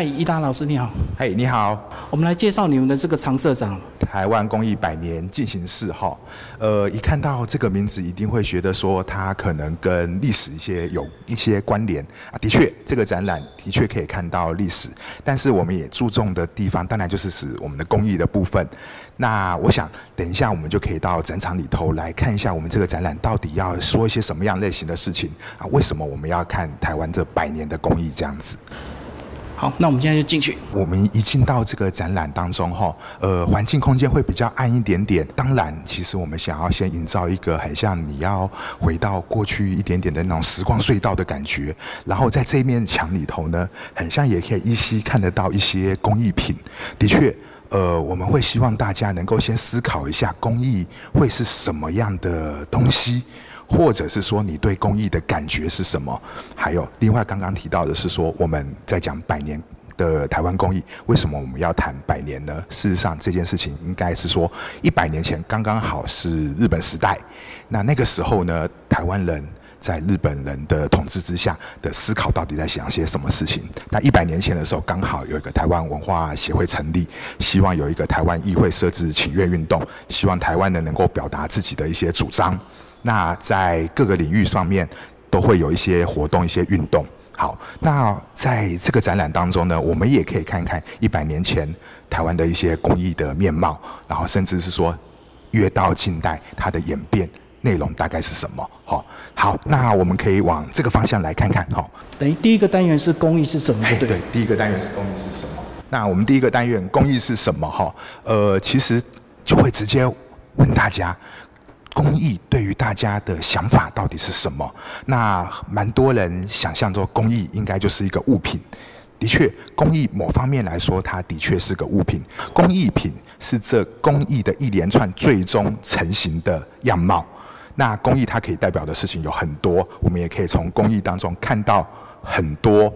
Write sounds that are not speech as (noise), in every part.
嗨，伊达老师你好。嘿，你好。我们来介绍你们的这个常社长——台湾公益百年进行式哈。呃，一看到这个名字，一定会觉得说它可能跟历史一些有一些关联啊。的确，这个展览的确可以看到历史，但是我们也注重的地方，当然就是指我们的公益的部分。那我想，等一下我们就可以到展场里头来看一下，我们这个展览到底要说一些什么样类型的事情啊？为什么我们要看台湾这百年的公益这样子？好，那我们现在就进去。我们一进到这个展览当中，哈，呃，环境空间会比较暗一点点。当然，其实我们想要先营造一个很像你要回到过去一点点的那种时光隧道的感觉。然后在这面墙里头呢，很像也可以依稀看得到一些工艺品。的确，呃，我们会希望大家能够先思考一下，工艺会是什么样的东西。或者是说你对公益的感觉是什么？还有另外刚刚提到的是说我们在讲百年的台湾公益，为什么我们要谈百年呢？事实上这件事情应该是说一百年前刚刚好是日本时代，那那个时候呢，台湾人在日本人的统治之下的思考到底在想些什么事情？那一百年前的时候刚好有一个台湾文化协会成立，希望有一个台湾议会设置请愿运动，希望台湾人能够表达自己的一些主张。那在各个领域上面都会有一些活动、一些运动。好，那在这个展览当中呢，我们也可以看看一百年前台湾的一些工艺的面貌，然后甚至是说越到近代它的演变内容大概是什么。好，好，那我们可以往这个方向来看看。好，等于第一个单元是工艺是什么？对对，第一个单元是工艺是什么？那我们第一个单元工艺是什么？哈，呃，其实就会直接问大家。公益对于大家的想法到底是什么？那蛮多人想象做公益应该就是一个物品。的确，公益某方面来说，它的确是个物品。工艺品是这工艺的一连串最终成型的样貌。那公益它可以代表的事情有很多，我们也可以从公益当中看到很多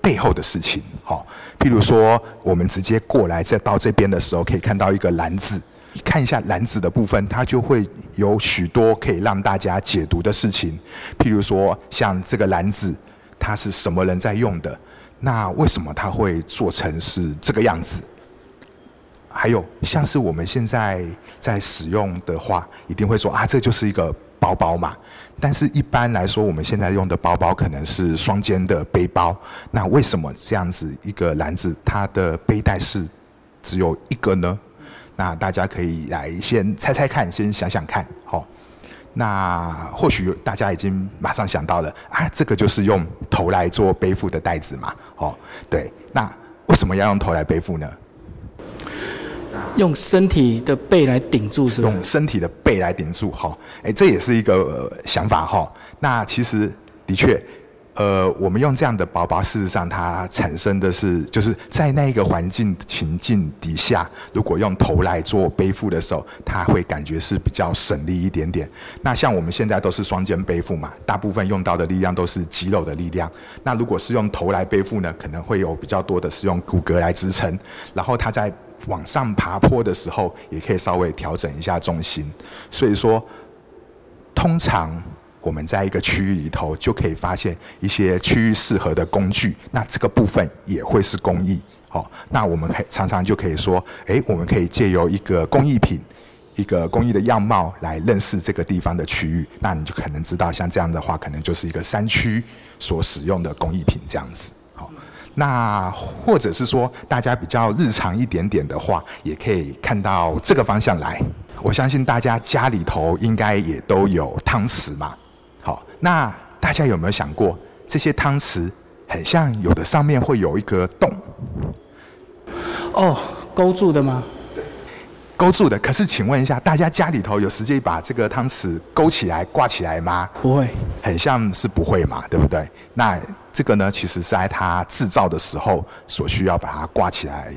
背后的事情。好，譬如说，我们直接过来再到这边的时候，可以看到一个篮子。看一下篮子的部分，它就会有许多可以让大家解读的事情。譬如说，像这个篮子，它是什么人在用的？那为什么它会做成是这个样子？还有，像是我们现在在使用的话，一定会说啊，这就是一个包包嘛。但是一般来说，我们现在用的包包可能是双肩的背包。那为什么这样子一个篮子，它的背带是只有一个呢？那大家可以来先猜猜看，先想想看，好。那或许大家已经马上想到了啊，这个就是用头来做背负的袋子嘛，哦，对。那为什么要用头来背负呢？用身体的背来顶住是吧？用身体的背来顶住，哈，哎，这也是一个想法哈。那其实的确。呃，我们用这样的包包，事实上它产生的是，就是在那一个环境情境底下，如果用头来做背负的时候，它会感觉是比较省力一点点。那像我们现在都是双肩背负嘛，大部分用到的力量都是肌肉的力量。那如果是用头来背负呢，可能会有比较多的是用骨骼来支撑，然后它在往上爬坡的时候，也可以稍微调整一下重心。所以说，通常。我们在一个区域里头就可以发现一些区域适合的工具，那这个部分也会是工艺。好，那我们可常常就可以说，诶，我们可以借由一个工艺品、一个工艺的样貌来认识这个地方的区域。那你就可能知道，像这样的话，可能就是一个山区所使用的工艺品这样子。好，那或者是说，大家比较日常一点点的话，也可以看到这个方向来。我相信大家家里头应该也都有汤匙嘛。好，那大家有没有想过，这些汤匙很像有的上面会有一个洞？哦，勾住的吗？对，勾住的。可是，请问一下，大家家里头有时间把这个汤匙勾起来、挂起来吗？不会，很像是不会嘛，对不对？那这个呢，其实是在它制造的时候所需要把它挂起来。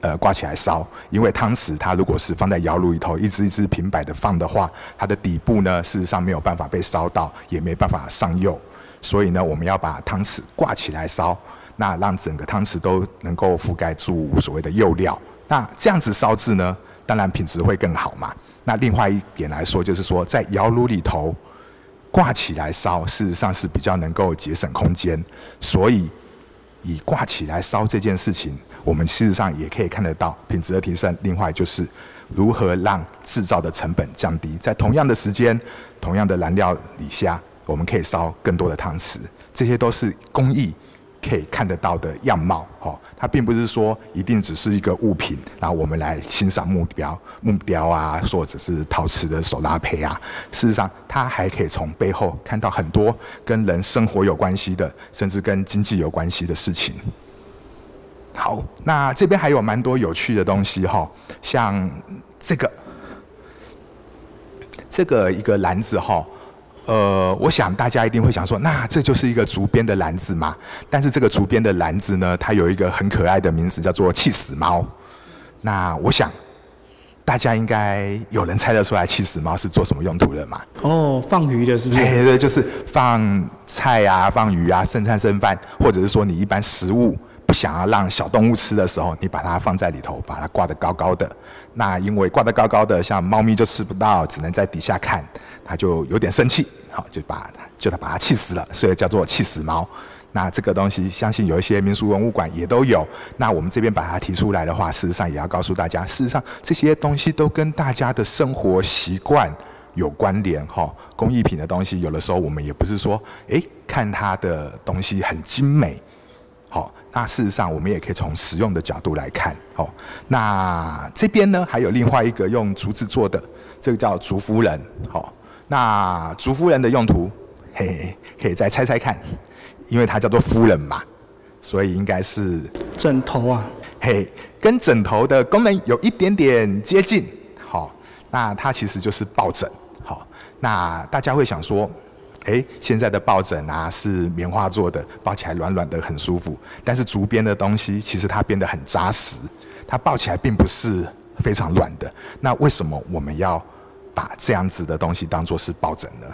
呃，挂起来烧，因为汤匙它如果是放在窑炉里头，一只一只平摆的放的话，它的底部呢，事实上没有办法被烧到，也没办法上釉，所以呢，我们要把汤匙挂起来烧，那让整个汤匙都能够覆盖住所谓的釉料，那这样子烧制呢，当然品质会更好嘛。那另外一点来说，就是说在窑炉里头挂起来烧，事实上是比较能够节省空间，所以。以挂起来烧这件事情，我们事实上也可以看得到品质的提升。另外就是如何让制造的成本降低，在同样的时间、同样的燃料底下，我们可以烧更多的汤匙。这些都是工艺。可以看得到的样貌，哈，它并不是说一定只是一个物品，然后我们来欣赏木雕、木雕啊，或者是陶瓷的手拉胚啊。事实上，它还可以从背后看到很多跟人生活有关系的，甚至跟经济有关系的事情。好，那这边还有蛮多有趣的东西，哈，像这个，这个一个篮子，哈。呃，我想大家一定会想说，那这就是一个竹编的篮子嘛？但是这个竹编的篮子呢，它有一个很可爱的名字，叫做“气死猫”。那我想大家应该有人猜得出来，“气死猫”是做什么用途的嘛？哦，放鱼的是不是？对对，就是放菜啊、放鱼啊、剩菜剩饭，或者是说你一般食物不想要让小动物吃的时候，你把它放在里头，把它挂得高高的。那因为挂得高高的，像猫咪就吃不到，只能在底下看，它就有点生气。好就把就它把它气死了，所以叫做气死猫。那这个东西，相信有一些民俗文物馆也都有。那我们这边把它提出来的话，事实上也要告诉大家，事实上这些东西都跟大家的生活习惯有关联。哈，工艺品的东西，有的时候我们也不是说，哎，看它的东西很精美。好，那事实上我们也可以从实用的角度来看。好，那这边呢，还有另外一个用竹子做的，这个叫竹夫人。好。那竹夫人的用途，嘿嘿，可以再猜猜看，因为它叫做夫人嘛，所以应该是枕头啊，嘿，跟枕头的功能有一点点接近。好，那它其实就是抱枕。好，那大家会想说，哎，现在的抱枕啊是棉花做的，抱起来软软的很舒服，但是竹编的东西其实它变得很扎实，它抱起来并不是非常软的。那为什么我们要？把这样子的东西当做是抱枕呢？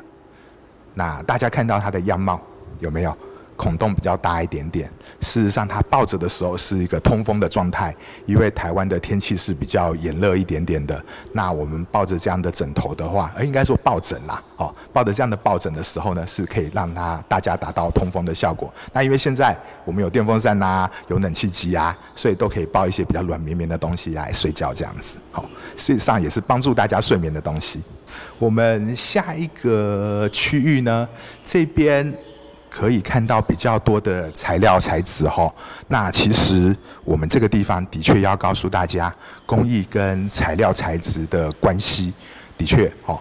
那大家看到它的样貌有没有？孔洞比较大一点点。事实上，它抱着的时候是一个通风的状态，因为台湾的天气是比较炎热一点点的。那我们抱着这样的枕头的话，呃，应该说抱枕啦，哦，抱着这样的抱枕的时候呢，是可以让它大家达到通风的效果。那因为现在我们有电风扇呐，有冷气机啊，所以都可以抱一些比较软绵绵的东西来睡觉，这样子，好，事实上也是帮助大家睡眠的东西。我们下一个区域呢，这边。可以看到比较多的材料材质哈，那其实我们这个地方的确要告诉大家，工艺跟材料材质的关系。的确哦，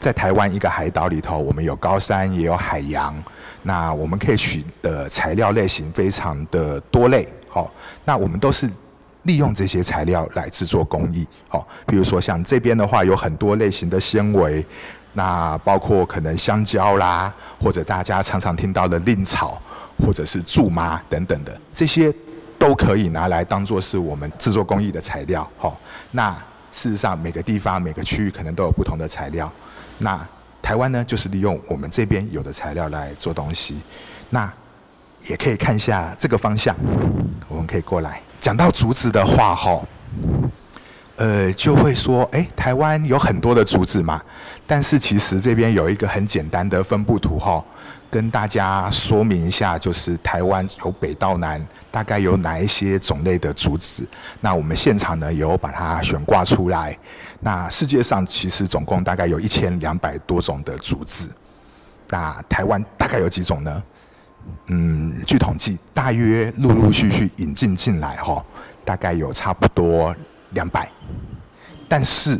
在台湾一个海岛里头，我们有高山也有海洋，那我们可以取的材料类型非常的多类，好，那我们都是利用这些材料来制作工艺，好，比如说像这边的话，有很多类型的纤维。那包括可能香蕉啦，或者大家常常听到的令草，或者是苎麻等等的，这些都可以拿来当做是我们制作工艺的材料。哈，那事实上每个地方每个区域可能都有不同的材料。那台湾呢，就是利用我们这边有的材料来做东西。那也可以看一下这个方向，我们可以过来讲到竹子的话，哈。呃，就会说，哎，台湾有很多的竹子嘛，但是其实这边有一个很简单的分布图哈，跟大家说明一下，就是台湾由北到南大概有哪一些种类的竹子。那我们现场呢有把它悬挂出来。那世界上其实总共大概有一千两百多种的竹子。那台湾大概有几种呢？嗯，据统计，大约陆陆续续引进进来哈，大概有差不多。两百，但是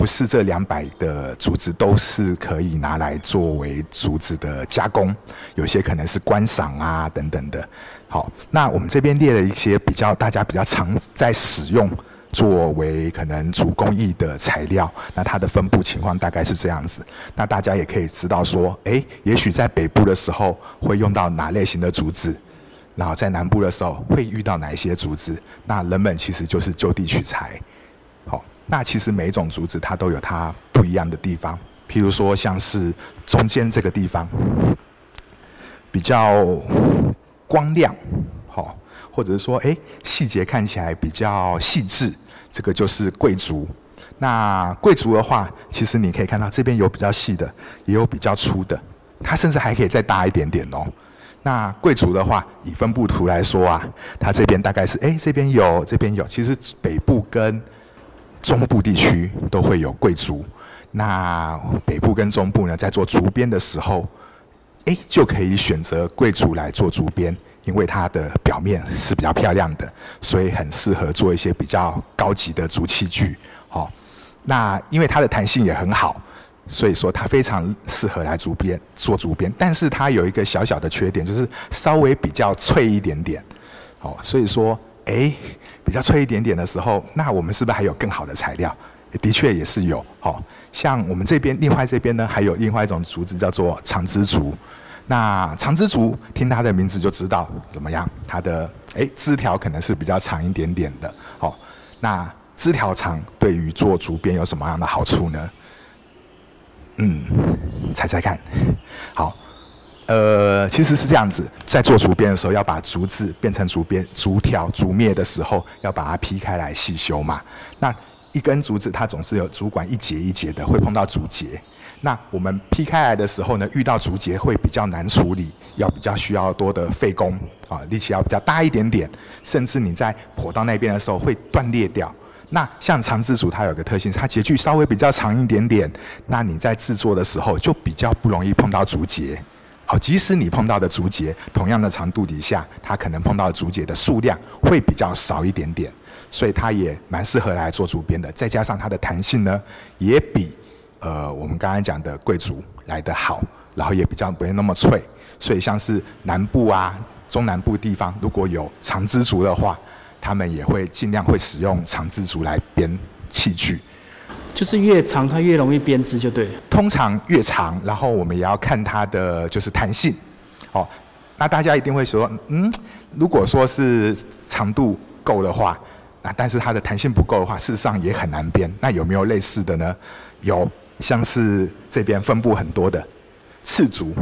不是这两百的竹子都是可以拿来作为竹子的加工？有些可能是观赏啊等等的。好，那我们这边列了一些比较大家比较常在使用作为可能竹工艺的材料，那它的分布情况大概是这样子。那大家也可以知道说，诶，也许在北部的时候会用到哪类型的竹子。然后在南部的时候会遇到哪一些竹子？那人们其实就是就地取材。那其实每一种竹子它都有它不一样的地方。譬如说像是中间这个地方比较光亮，好，或者是说哎细节看起来比较细致，这个就是贵族。那贵族的话，其实你可以看到这边有比较细的，也有比较粗的，它甚至还可以再大一点点哦。那贵族的话，以分布图来说啊，它这边大概是哎这边有这边有，其实北部跟中部地区都会有贵族。那北部跟中部呢，在做竹编的时候，哎就可以选择贵族来做竹编，因为它的表面是比较漂亮的，所以很适合做一些比较高级的竹器具。好，那因为它的弹性也很好。所以说它非常适合来竹编做竹编，但是它有一个小小的缺点，就是稍微比较脆一点点。哦，所以说，哎，比较脆一点点的时候，那我们是不是还有更好的材料？的确也是有。哦，像我们这边另外这边呢，还有另外一种竹子叫做长枝竹。那长枝竹听它的名字就知道怎么样，它的哎枝条可能是比较长一点点的。好，那枝条长对于做竹编有什么样的好处呢？嗯，猜猜看，好，呃，其实是这样子，在做竹编的时候，要把竹子变成竹编竹条竹篾的时候，要把它劈开来细修嘛。那一根竹子它总是有竹管一节一节的，会碰到竹节。那我们劈开来的时候呢，遇到竹节会比较难处理，要比较需要多的费工啊，力气要比较大一点点，甚至你在剖到那边的时候会断裂掉。那像长枝竹，它有个特性，它节距稍微比较长一点点。那你在制作的时候就比较不容易碰到竹节。好，即使你碰到的竹节同样的长度底下，它可能碰到竹节的数量会比较少一点点。所以它也蛮适合来做竹编的。再加上它的弹性呢，也比呃我们刚刚讲的贵竹来得好，然后也比较不会那么脆。所以像是南部啊、中南部地方，如果有长枝竹的话，他们也会尽量会使用长枝竹来编器具，就是越长它越容易编织，就对。通常越长，然后我们也要看它的就是弹性。哦，那大家一定会说，嗯，如果说是长度够的话，那但是它的弹性不够的话，事实上也很难编。那有没有类似的呢？有，像是这边分布很多的赤竹。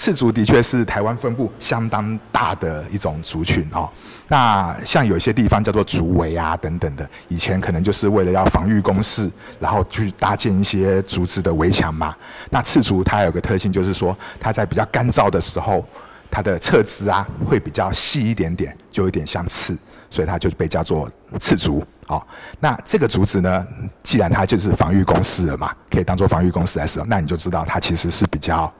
赤竹的确是台湾分布相当大的一种族群哦。那像有些地方叫做竹围啊等等的，以前可能就是为了要防御工事，然后去搭建一些竹子的围墙嘛。那赤竹它有个特性，就是说它在比较干燥的时候，它的侧枝啊会比较细一点点，就有点像刺，所以它就被叫做赤竹。好，那这个竹子呢，既然它就是防御工事了嘛，可以当做防御工事来使用，那你就知道它其实是比较。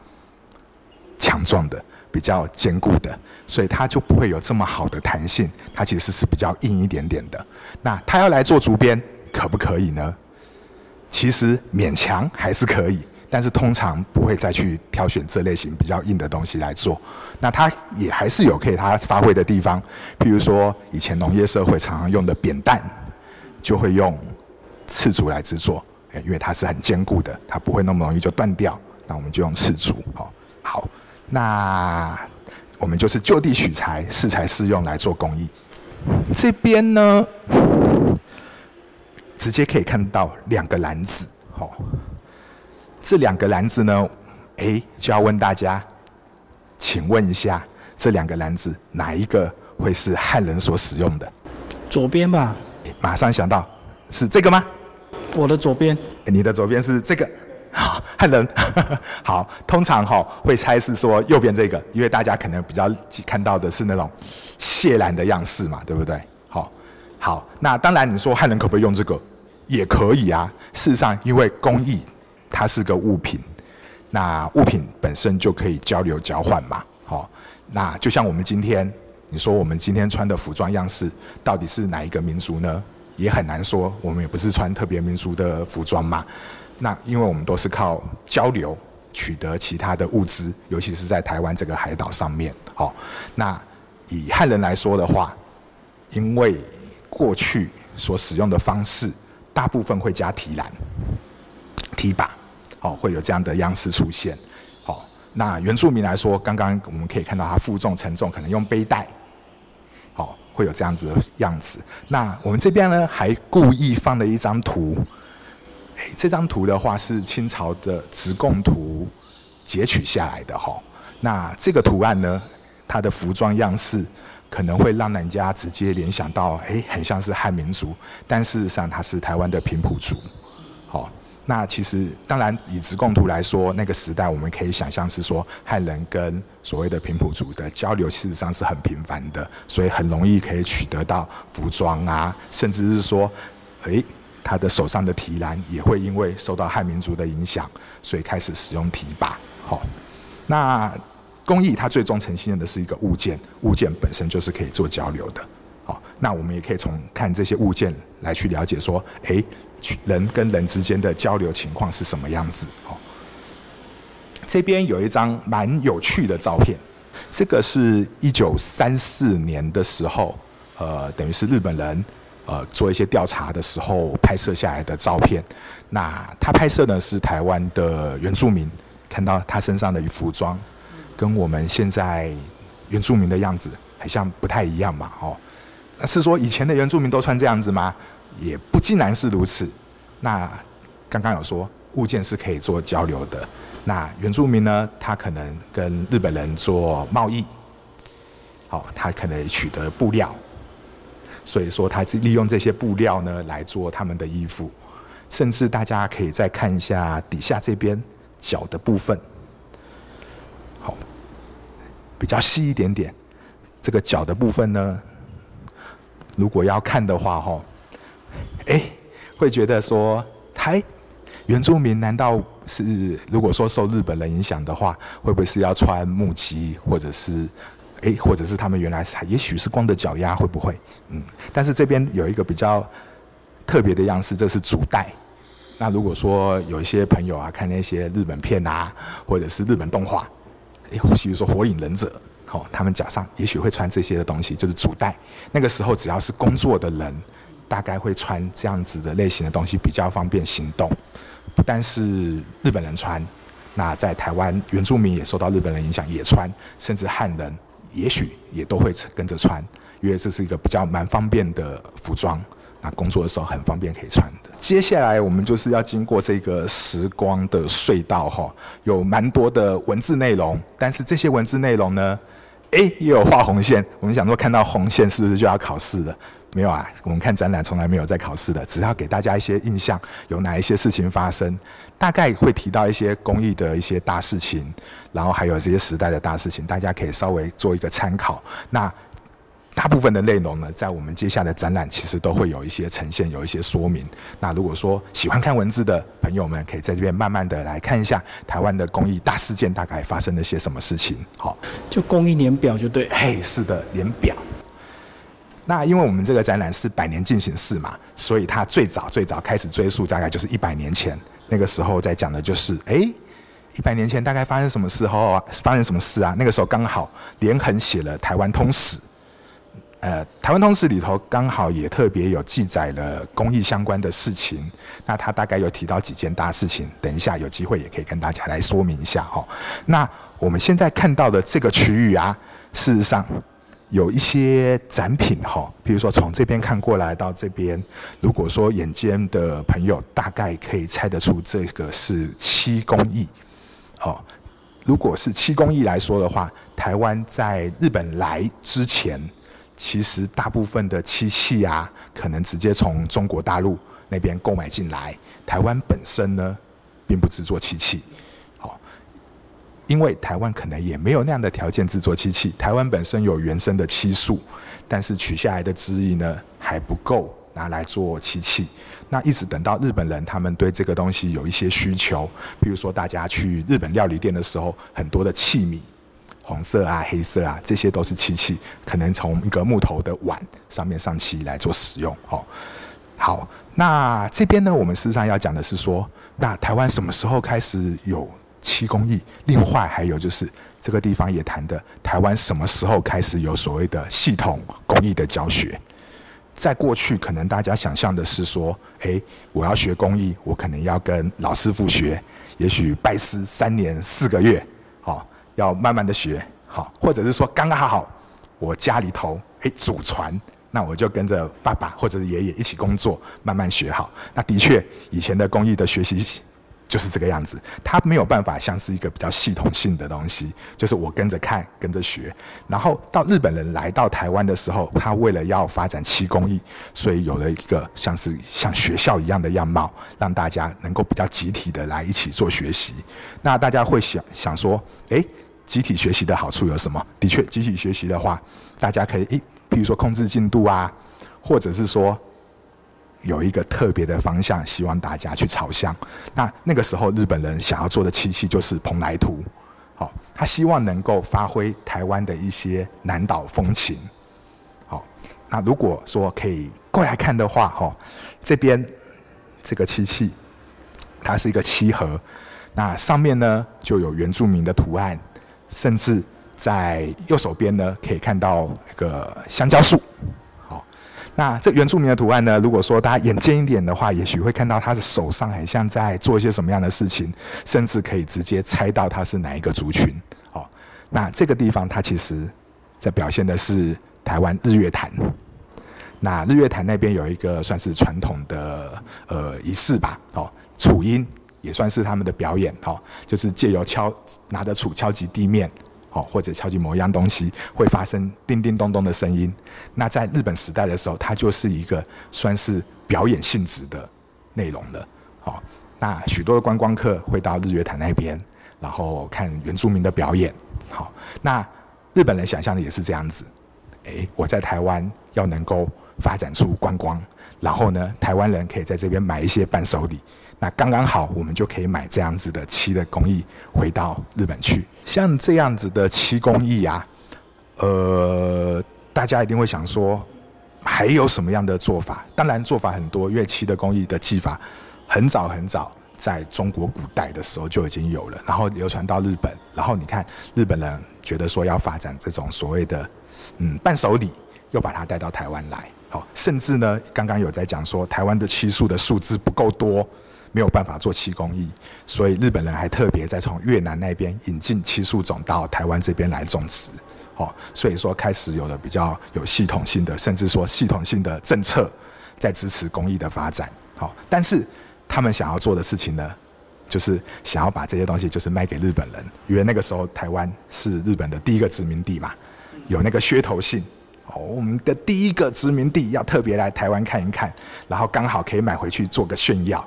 强壮的，比较坚固的，所以它就不会有这么好的弹性。它其实是比较硬一点点的。那它要来做竹编，可不可以呢？其实勉强还是可以，但是通常不会再去挑选这类型比较硬的东西来做。那它也还是有可以它发挥的地方。譬如说，以前农业社会常常用的扁担，就会用赤竹来制作，因为它是很坚固的，它不会那么容易就断掉。那我们就用赤竹，好，好。那我们就是就地取材，适材适用来做工艺。这边呢，直接可以看到两个篮子，好，这两个篮子呢，哎，就要问大家，请问一下，这两个篮子哪一个会是汉人所使用的？左边吧。马上想到是这个吗？我的左边。你的左边是这个。(laughs) 好，汉人 (laughs) 好，通常哈会猜是说右边这个，因为大家可能比较看到的是那种谢兰的样式嘛，对不对？好，好，那当然你说汉人可不可以用这个？也可以啊。事实上，因为工艺它是个物品，那物品本身就可以交流交换嘛。好，那就像我们今天，你说我们今天穿的服装样式到底是哪一个民族呢？也很难说，我们也不是穿特别民族的服装嘛。那因为我们都是靠交流取得其他的物资，尤其是在台湾这个海岛上面。好，那以汉人来说的话，因为过去所使用的方式，大部分会加提篮、提把，好，会有这样的样式出现。好，那原住民来说，刚刚我们可以看到它负重沉重，可能用背带，好，会有这样子的样子。那我们这边呢，还故意放了一张图。这张图的话是清朝的直贡图截取下来的哈。那这个图案呢，它的服装样式可能会让人家直接联想到，哎，很像是汉民族，但事实上它是台湾的平埔族。好，那其实当然以直贡图来说，那个时代我们可以想象是说汉人跟所谓的平埔族的交流，事实上是很频繁的，所以很容易可以取得到服装啊，甚至是说，诶，他的手上的提篮也会因为受到汉民族的影响，所以开始使用提把。好，那工艺它最终呈现的是一个物件，物件本身就是可以做交流的。好，那我们也可以从看这些物件来去了解说，诶，人跟人之间的交流情况是什么样子？好，这边有一张蛮有趣的照片，这个是一九三四年的时候，呃，等于是日本人呃做一些调查的时候拍摄下来的照片。那他拍摄呢是台湾的原住民，看到他身上的服装，跟我们现在原住民的样子好像，不太一样嘛，哦。是说以前的原住民都穿这样子吗？也不尽然是如此。那刚刚有说物件是可以做交流的。那原住民呢，他可能跟日本人做贸易，好，他可能取得布料，所以说他是利用这些布料呢来做他们的衣服。甚至大家可以再看一下底下这边脚的部分，好，比较细一点点。这个脚的部分呢？如果要看的话，哈，哎，会觉得说，台原住民难道是如果说受日本人影响的话，会不会是要穿木屐，或者是，哎，或者是他们原来是也许是光着脚丫，会不会？嗯，但是这边有一个比较特别的样式，这是主带。那如果说有一些朋友啊，看那些日本片啊，或者是日本动画，哎，比如说《火影忍者》。哦，他们脚上也许会穿这些的东西，就是主带。那个时候，只要是工作的人，大概会穿这样子的类型的东西，比较方便行动。不但是日本人穿，那在台湾原住民也受到日本人影响，也穿，甚至汉人也许也都会跟着穿，因为这是一个比较蛮方便的服装。那工作的时候很方便可以穿的。接下来我们就是要经过这个时光的隧道，哈，有蛮多的文字内容，但是这些文字内容呢？(laughs) 哎，又有画红线。我们想说，看到红线是不是就要考试了？没有啊，我们看展览从来没有在考试的，只要给大家一些印象，有哪一些事情发生，大概会提到一些公益的一些大事情，然后还有这些时代的大事情，大家可以稍微做一个参考。那。大部分的内容呢，在我们接下来展览其实都会有一些呈现，有一些说明。那如果说喜欢看文字的朋友们，可以在这边慢慢的来看一下台湾的公益大事件大概发生了些什么事情。好，就公益年表就对。嘿，是的，年表。那因为我们这个展览是百年进行式嘛，所以它最早最早开始追溯，大概就是一百年前。那个时候在讲的就是，哎，一百年前大概发生什么时候啊？发生什么事啊？那个时候刚好连横写了《台湾通史》。呃，台湾通史里头刚好也特别有记载了公益相关的事情，那他大概有提到几件大事情，等一下有机会也可以跟大家来说明一下哦。那我们现在看到的这个区域啊，事实上有一些展品哈，比如说从这边看过来到这边，如果说眼尖的朋友大概可以猜得出这个是漆工艺，哦，如果是漆工艺来说的话，台湾在日本来之前。其实大部分的漆器啊，可能直接从中国大陆那边购买进来。台湾本身呢，并不制作漆器，因为台湾可能也没有那样的条件制作漆器。台湾本身有原生的漆树，但是取下来的汁液呢，还不够拿来做漆器。那一直等到日本人他们对这个东西有一些需求，比如说大家去日本料理店的时候，很多的器皿。红色啊，黑色啊，这些都是漆器，可能从一个木头的碗上面上漆来做使用。哦，好，那这边呢，我们事实上要讲的是说，那台湾什么时候开始有漆工艺？另外还有就是这个地方也谈的，台湾什么时候开始有所谓的系统工艺的教学？在过去，可能大家想象的是说，诶，我要学工艺，我可能要跟老师傅学，也许拜师三年四个月，好。要慢慢的学好，或者是说刚刚好，我家里头哎祖传，那我就跟着爸爸或者是爷爷一起工作，慢慢学好。那的确，以前的工艺的学习就是这个样子，它没有办法像是一个比较系统性的东西，就是我跟着看、跟着学。然后到日本人来到台湾的时候，他为了要发展漆工艺，所以有了一个像是像学校一样的样貌，让大家能够比较集体的来一起做学习。那大家会想想说，诶，集体学习的好处有什么？的确，集体学习的话，大家可以诶，比如说控制进度啊，或者是说。有一个特别的方向，希望大家去朝向。那那个时候，日本人想要做的漆器就是蓬莱图，好，他希望能够发挥台湾的一些南岛风情。好，那如果说可以过来看的话，哈，这边这个漆器，它是一个漆盒，那上面呢就有原住民的图案，甚至在右手边呢可以看到一个香蕉树。那这原住民的图案呢？如果说大家眼尖一点的话，也许会看到他的手上很像在做一些什么样的事情，甚至可以直接猜到他是哪一个族群。哦，那这个地方它其实在表现的是台湾日月潭。那日月潭那边有一个算是传统的呃仪式吧，哦，杵音也算是他们的表演，哦，就是借由敲拿着杵敲击地面。哦，或者敲击某一样东西会发生叮叮咚咚的声音。那在日本时代的时候，它就是一个算是表演性质的内容了。好，那许多的观光客会到日月潭那边，然后看原住民的表演。好，那日本人想象的也是这样子。诶，我在台湾要能够发展出观光，然后呢，台湾人可以在这边买一些伴手礼。那刚刚好，我们就可以买这样子的漆的工艺回到日本去。像这样子的漆工艺啊，呃，大家一定会想说，还有什么样的做法？当然做法很多，因为漆的工艺的技法很早很早，在中国古代的时候就已经有了，然后流传到日本。然后你看日本人觉得说要发展这种所谓的嗯伴手礼，又把它带到台湾来。好，甚至呢，刚刚有在讲说台湾的漆树的树枝不够多。没有办法做漆工艺，所以日本人还特别在从越南那边引进漆树种到台湾这边来种植，哦，所以说开始有了比较有系统性的，甚至说系统性的政策在支持工艺的发展，好，但是他们想要做的事情呢，就是想要把这些东西就是卖给日本人，因为那个时候台湾是日本的第一个殖民地嘛，有那个噱头性，哦，我们的第一个殖民地要特别来台湾看一看，然后刚好可以买回去做个炫耀。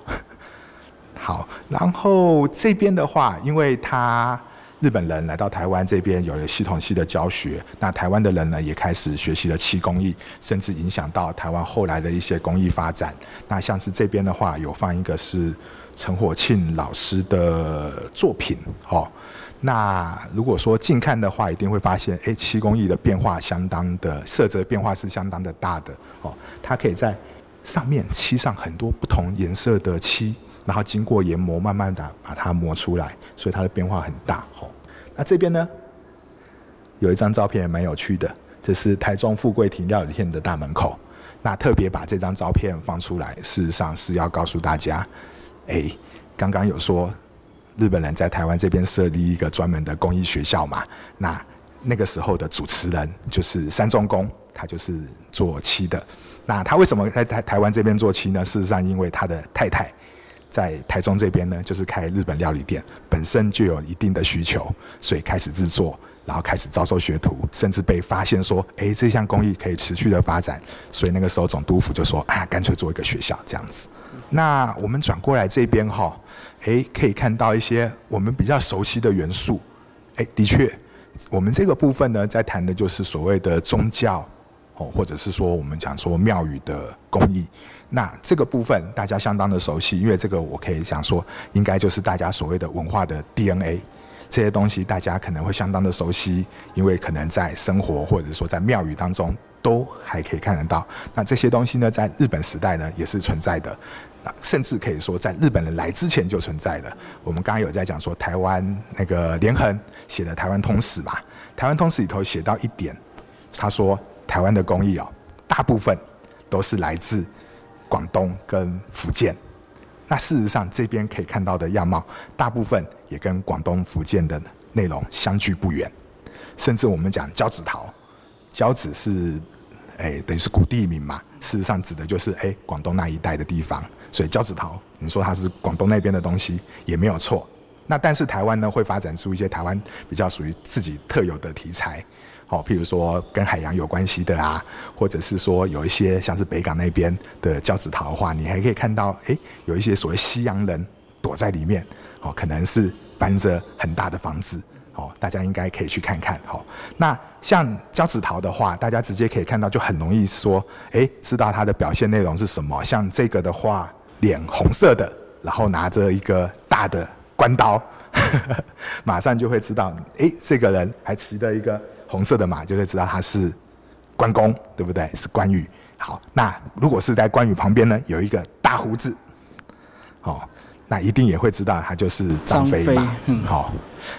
好，然后这边的话，因为他日本人来到台湾这边有了系统性的教学，那台湾的人呢也开始学习了漆工艺，甚至影响到台湾后来的一些工艺发展。那像是这边的话，有放一个是陈火庆老师的作品，哦，那如果说近看的话，一定会发现，哎，漆工艺的变化相当的色泽变化是相当的大的，哦，它可以在上面漆上很多不同颜色的漆。然后经过研磨，慢慢的把它磨出来，所以它的变化很大。吼，那这边呢，有一张照片也蛮有趣的，这是台中富贵亭料理店的大门口。那特别把这张照片放出来，事实上是要告诉大家，哎，刚刚有说日本人在台湾这边设立一个专门的工艺学校嘛？那那个时候的主持人就是三中公，他就是做漆的。那他为什么在台台湾这边做漆呢？事实上，因为他的太太。在台中这边呢，就是开日本料理店，本身就有一定的需求，所以开始制作，然后开始招收学徒，甚至被发现说，哎，这项工艺可以持续的发展，所以那个时候总督府就说，啊，干脆做一个学校这样子。那我们转过来这边哈，哎，可以看到一些我们比较熟悉的元素，哎，的确，我们这个部分呢，在谈的就是所谓的宗教。哦，或者是说我们讲说庙宇的工艺，那这个部分大家相当的熟悉，因为这个我可以讲说，应该就是大家所谓的文化的 DNA，这些东西大家可能会相当的熟悉，因为可能在生活或者说在庙宇当中都还可以看得到。那这些东西呢，在日本时代呢也是存在的，甚至可以说在日本人来之前就存在了。我们刚刚有在讲说台湾那个连横写的《台湾通史》嘛，《台湾通史》里头写到一点，他说。台湾的工艺哦，大部分都是来自广东跟福建。那事实上，这边可以看到的样貌，大部分也跟广东、福建的内容相距不远。甚至我们讲胶子桃，胶子是哎，等于是古地名嘛。事实上指的就是哎广东那一带的地方，所以胶子桃，你说它是广东那边的东西也没有错。那但是台湾呢，会发展出一些台湾比较属于自己特有的题材，好，譬如说跟海洋有关系的啊，或者是说有一些像是北港那边的胶子桃花，你还可以看到，哎，有一些所谓西洋人躲在里面，哦，可能是搬着很大的房子，哦，大家应该可以去看看，好。那像胶子桃的话，大家直接可以看到，就很容易说，哎，知道它的表现内容是什么。像这个的话，脸红色的，然后拿着一个大的。关刀，(laughs) 马上就会知道，哎，这个人还骑着一个红色的马，就会知道他是关公，对不对？是关羽。好，那如果是在关羽旁边呢，有一个大胡子，好，那一定也会知道他就是张飞嘛。好，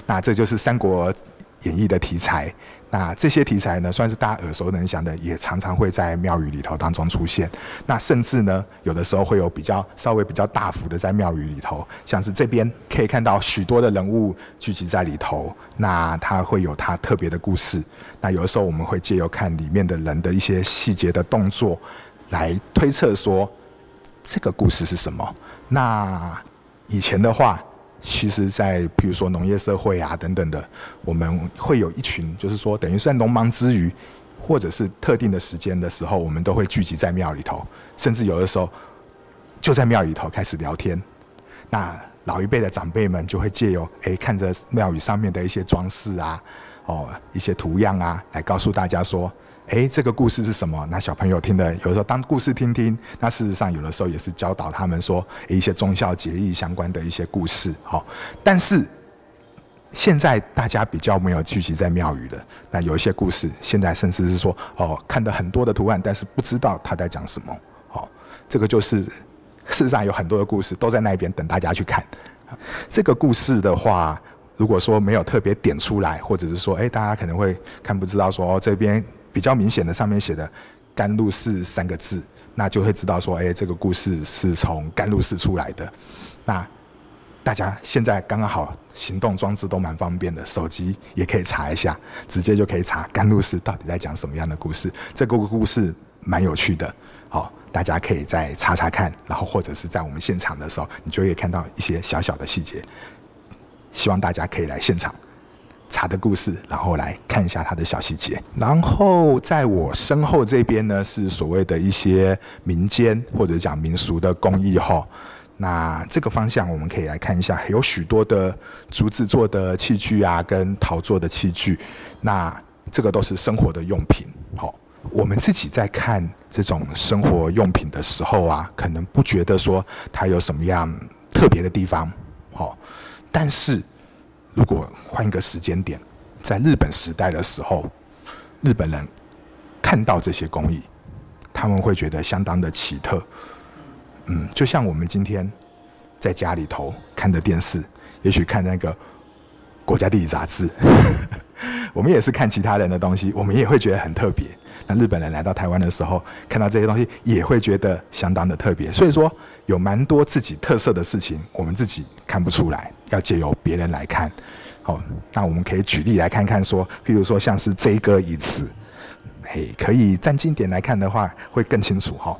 那这就是《三国演义》的题材。那这些题材呢，算是大家耳熟能详的，也常常会在庙宇里头当中出现。那甚至呢，有的时候会有比较稍微比较大幅的在庙宇里头，像是这边可以看到许多的人物聚集在里头。那它会有它特别的故事。那有的时候我们会借由看里面的人的一些细节的动作，来推测说这个故事是什么。那以前的话。其实，在比如说农业社会啊等等的，我们会有一群，就是说等于在农忙之余，或者是特定的时间的时候，我们都会聚集在庙里头，甚至有的时候就在庙里头开始聊天。那老一辈的长辈们就会借由哎看着庙宇上面的一些装饰啊，哦一些图样啊，来告诉大家说。哎，这个故事是什么？那小朋友听的，有时候当故事听听。那事实上，有的时候也是教导他们说一些忠孝节义相关的一些故事。好，但是现在大家比较没有聚集在庙宇的。那有一些故事，现在甚至是说哦，看的很多的图案，但是不知道他在讲什么。好，这个就是事实上有很多的故事都在那边等大家去看。这个故事的话，如果说没有特别点出来，或者是说哎，大家可能会看不知道说哦这边。比较明显的，上面写的“甘露寺”三个字，那就会知道说，哎，这个故事是从甘露寺出来的。那大家现在刚刚好，行动装置都蛮方便的，手机也可以查一下，直接就可以查甘露寺到底在讲什么样的故事。这个故事蛮有趣的，好，大家可以再查查看，然后或者是在我们现场的时候，你就可以看到一些小小的细节。希望大家可以来现场。茶的故事，然后来看一下它的小细节。然后在我身后这边呢，是所谓的一些民间或者讲民俗的工艺哈。那这个方向我们可以来看一下，有许多的竹子做的器具啊，跟陶做的器具。那这个都是生活的用品。好，我们自己在看这种生活用品的时候啊，可能不觉得说它有什么样特别的地方。好，但是。如果换一个时间点，在日本时代的时候，日本人看到这些工艺，他们会觉得相当的奇特。嗯，就像我们今天在家里头看的电视，也许看那个国家地理杂志，(laughs) 我们也是看其他人的东西，我们也会觉得很特别。那日本人来到台湾的时候，看到这些东西，也会觉得相当的特别。所以说，有蛮多自己特色的事情，我们自己看不出来。要借由别人来看，好，那我们可以举例来看看，说，譬如说像是这个椅子，嘿，可以站近点来看的话，会更清楚哈。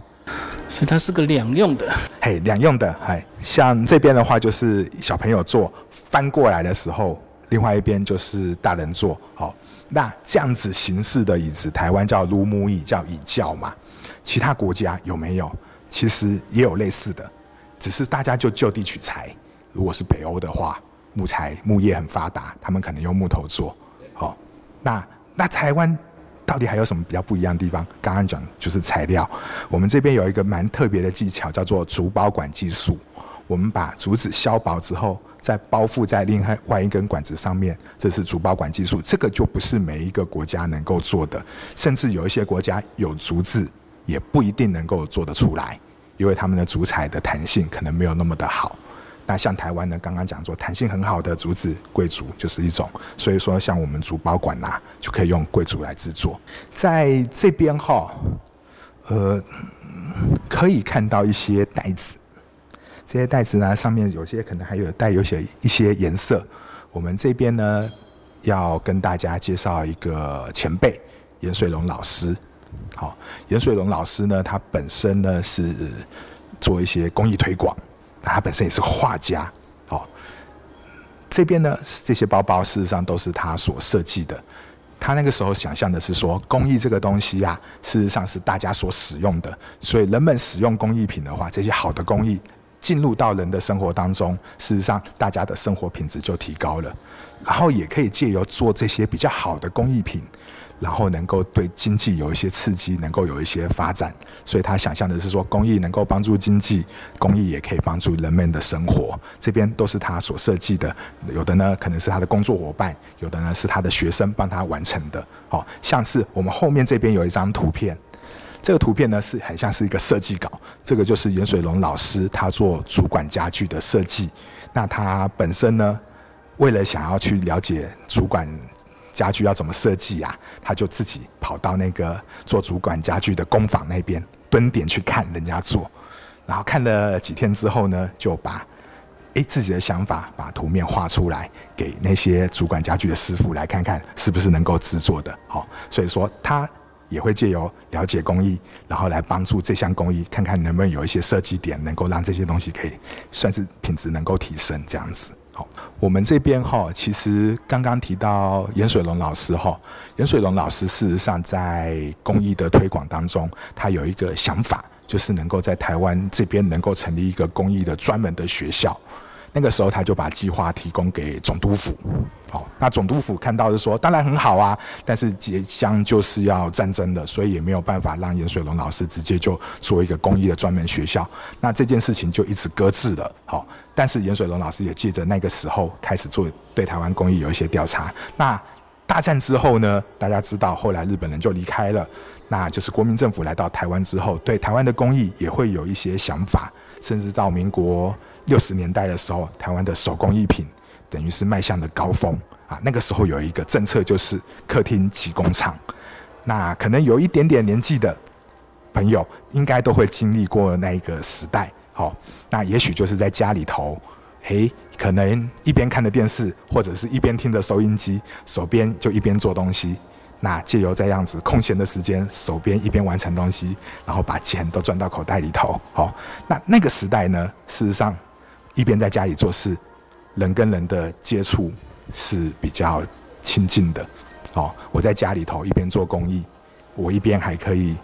所以它是个两用的，嘿，两用的，嘿，像这边的话就是小朋友坐，翻过来的时候，另外一边就是大人坐，好，那这样子形式的椅子，台湾叫卢姆椅，叫椅轿嘛，其他国家有没有？其实也有类似的，只是大家就就地取材。如果是北欧的话，木材木业很发达，他们可能用木头做。好，那那台湾到底还有什么比较不一样的地方？刚刚讲就是材料，我们这边有一个蛮特别的技巧，叫做竹包管技术。我们把竹子削薄之后，再包覆在另外外一根管子上面，这是竹包管技术。这个就不是每一个国家能够做的，甚至有一些国家有竹子，也不一定能够做得出来，因为他们的竹材的弹性可能没有那么的好。那像台湾呢，刚刚讲说弹性很好的竹子，贵竹就是一种。所以说，像我们竹包管呐，就可以用贵竹来制作。在这边哈，呃，可以看到一些袋子，这些袋子呢，上面有些可能还有带有些一些颜色。我们这边呢，要跟大家介绍一个前辈严水龙老师。好，严水龙老师呢，他本身呢是做一些公益推广，他本身也是画家。好，这边呢这些包包事实上都是他所设计的。他那个时候想象的是说，公益这个东西呀，事实上是大家所使用的，所以人们使用工艺品的话，这些好的工艺进入到人的生活当中，事实上大家的生活品质就提高了，然后也可以借由做这些比较好的工艺品。然后能够对经济有一些刺激，能够有一些发展，所以他想象的是说，公益能够帮助经济，公益也可以帮助人们的生活。这边都是他所设计的，有的呢可能是他的工作伙伴，有的呢是他的学生帮他完成的。好，像是我们后面这边有一张图片，这个图片呢是很像是一个设计稿，这个就是严水龙老师他做主管家具的设计。那他本身呢，为了想要去了解主管。家具要怎么设计呀？他就自己跑到那个做主管家具的工坊那边蹲点去看人家做，然后看了几天之后呢，就把诶自己的想法把图面画出来，给那些主管家具的师傅来看看是不是能够制作的。好，所以说他也会借由了解工艺，然后来帮助这项工艺，看看能不能有一些设计点，能够让这些东西可以算是品质能够提升这样子。好，我们这边哈，其实刚刚提到严水龙老师哈，严水龙老师事实上在公益的推广当中，他有一个想法，就是能够在台湾这边能够成立一个公益的专门的学校。那个时候他就把计划提供给总督府，好，那总督府看到是说，当然很好啊，但是即将就是要战争的，所以也没有办法让严水龙老师直接就做一个公益的专门学校，那这件事情就一直搁置了，好，但是严水龙老师也借着那个时候开始做对台湾公益有一些调查，那大战之后呢，大家知道后来日本人就离开了，那就是国民政府来到台湾之后，对台湾的公益也会有一些想法，甚至到民国。六十年代的时候，台湾的手工艺品等于是迈向了高峰啊。那个时候有一个政策，就是客厅起工厂。那可能有一点点年纪的朋友，应该都会经历过那一个时代。好，那也许就是在家里头，诶，可能一边看着电视，或者是一边听着收音机，手边就一边做东西。那借由这样子空闲的时间，手边一边完成东西，然后把钱都赚到口袋里头。好，那那个时代呢，事实上。一边在家里做事，人跟人的接触是比较亲近的。哦，我在家里头一边做公益，我一边还可以，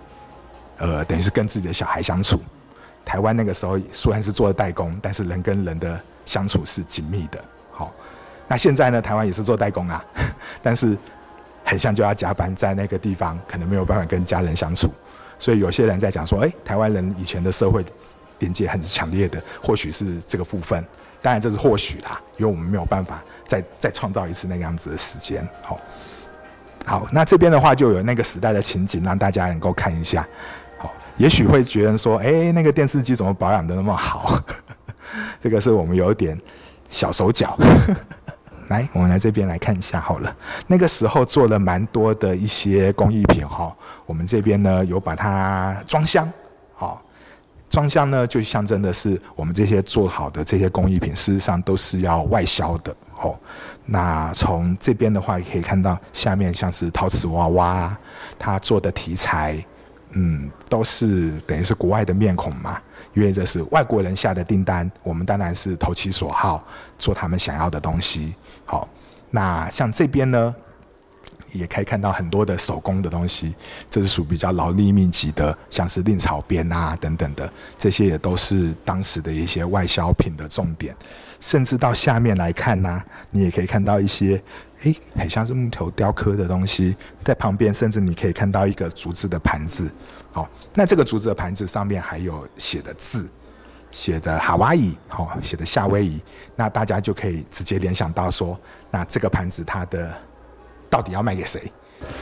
呃，等于是跟自己的小孩相处。台湾那个时候虽然是做代工，但是人跟人的相处是紧密的。好，那现在呢，台湾也是做代工啊，(laughs) 但是很像就要加班，在那个地方可能没有办法跟家人相处。所以有些人在讲说，哎，台湾人以前的社会。连接很强烈的，或许是这个部分，当然这是或许啦，因为我们没有办法再再创造一次那样子的时间。好，好，那这边的话就有那个时代的情景，让大家能够看一下。好，也许会觉得说，哎，那个电视机怎么保养的那么好？(laughs) 这个是我们有点小手脚。(laughs) 来，我们来这边来看一下好了。那个时候做了蛮多的一些工艺品哈，我们这边呢有把它装箱，好。装箱呢，就象征的是我们这些做好的这些工艺品，事实上都是要外销的哦。那从这边的话，也可以看到下面像是陶瓷娃娃，它做的题材，嗯，都是等于是国外的面孔嘛，因为这是外国人下的订单，我们当然是投其所好，做他们想要的东西。好，那像这边呢？也可以看到很多的手工的东西，这是属比较劳力密集的，像是令草编啊等等的，这些也都是当时的一些外销品的重点。甚至到下面来看呢，你也可以看到一些，诶，很像是木头雕刻的东西，在旁边，甚至你可以看到一个竹子的盘子。好，那这个竹子的盘子上面还有写的字，写的哈哇伊，好，写的夏威夷，那大家就可以直接联想到说，那这个盘子它的。到底要卖给谁？